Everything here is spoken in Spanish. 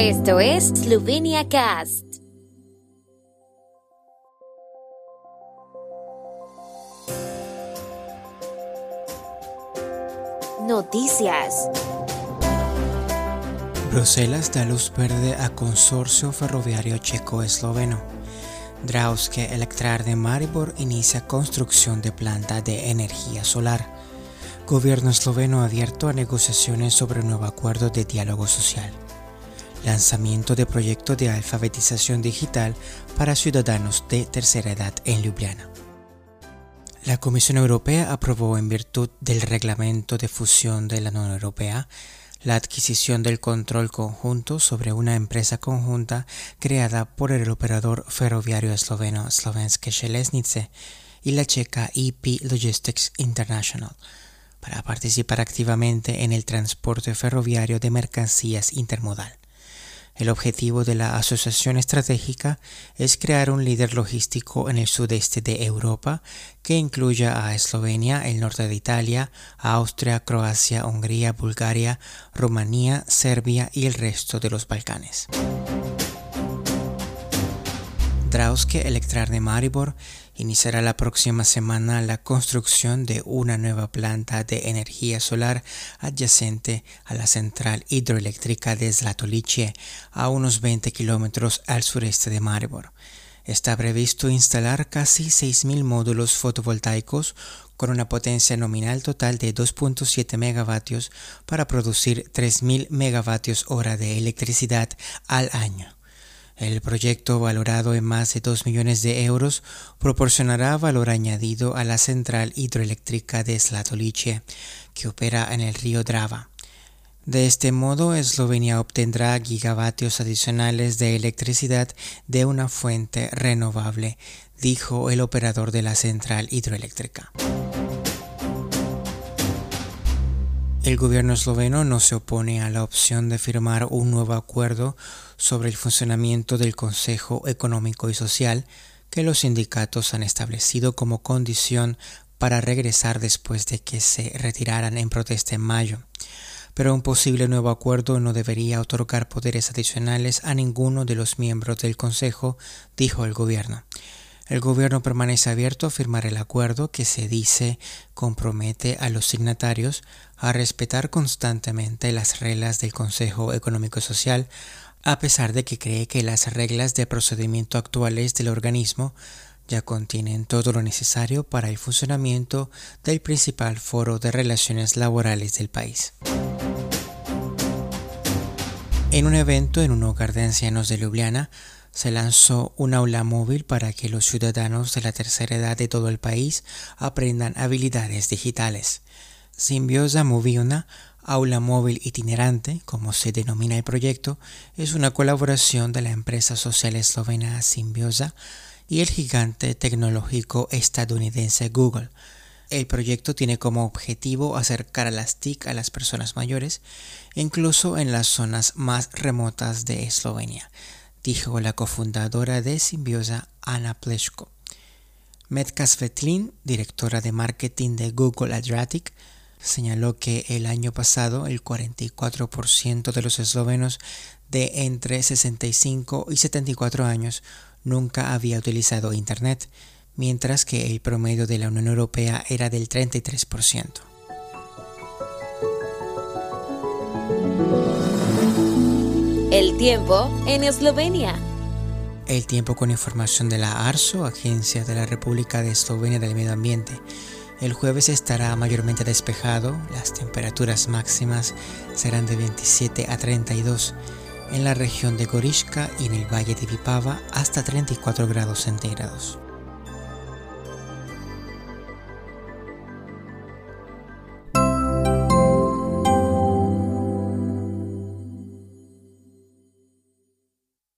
Esto es Slovenia Cast. Noticias. Bruselas da luz verde a consorcio ferroviario checo-esloveno. Drauske de Maribor inicia construcción de planta de energía solar. Gobierno esloveno abierto a negociaciones sobre un nuevo acuerdo de diálogo social. Lanzamiento de proyecto de alfabetización digital para ciudadanos de tercera edad en Ljubljana. La Comisión Europea aprobó en virtud del reglamento de fusión de la Unión Europea la adquisición del control conjunto sobre una empresa conjunta creada por el operador ferroviario esloveno Slovenske Železnice y la checa EP Logistics International para participar activamente en el transporte ferroviario de mercancías intermodal. El objetivo de la asociación estratégica es crear un líder logístico en el sudeste de Europa que incluya a Eslovenia, el norte de Italia, Austria, Croacia, Hungría, Bulgaria, Rumanía, Serbia y el resto de los Balcanes. Drauske de Maribor iniciará la próxima semana la construcción de una nueva planta de energía solar adyacente a la central hidroeléctrica de Zlatoliche, a unos 20 kilómetros al sureste de Maribor. Está previsto instalar casi 6.000 módulos fotovoltaicos con una potencia nominal total de 2.7 megavatios para producir 3.000 megavatios hora de electricidad al año. El proyecto, valorado en más de 2 millones de euros, proporcionará valor añadido a la central hidroeléctrica de Slatolice, que opera en el río Drava. De este modo, Eslovenia obtendrá gigavatios adicionales de electricidad de una fuente renovable, dijo el operador de la central hidroeléctrica. El gobierno esloveno no se opone a la opción de firmar un nuevo acuerdo sobre el funcionamiento del Consejo Económico y Social que los sindicatos han establecido como condición para regresar después de que se retiraran en protesta en mayo. Pero un posible nuevo acuerdo no debería otorgar poderes adicionales a ninguno de los miembros del Consejo, dijo el gobierno. El gobierno permanece abierto a firmar el acuerdo que se dice compromete a los signatarios a respetar constantemente las reglas del Consejo Económico Social, a pesar de que cree que las reglas de procedimiento actuales del organismo ya contienen todo lo necesario para el funcionamiento del principal foro de relaciones laborales del país. En un evento en un hogar de ancianos de Ljubljana, se lanzó un aula móvil para que los ciudadanos de la tercera edad de todo el país aprendan habilidades digitales. Simbiosa Moviuna, aula móvil itinerante, como se denomina el proyecto, es una colaboración de la empresa social eslovena Simbiosa y el gigante tecnológico estadounidense Google. El proyecto tiene como objetivo acercar a las TIC a las personas mayores, incluso en las zonas más remotas de Eslovenia dijo la cofundadora de Simbiosa, Ana Pleshko. Metka Svetlin, directora de marketing de Google Adriatic, señaló que el año pasado el 44% de los eslovenos de entre 65 y 74 años nunca había utilizado Internet, mientras que el promedio de la Unión Europea era del 33%. El tiempo en Eslovenia. El tiempo con información de la ARSO, Agencia de la República de Eslovenia del Medio Ambiente. El jueves estará mayormente despejado, las temperaturas máximas serán de 27 a 32 en la región de Gorishka y en el valle de Vipava hasta 34 grados centígrados.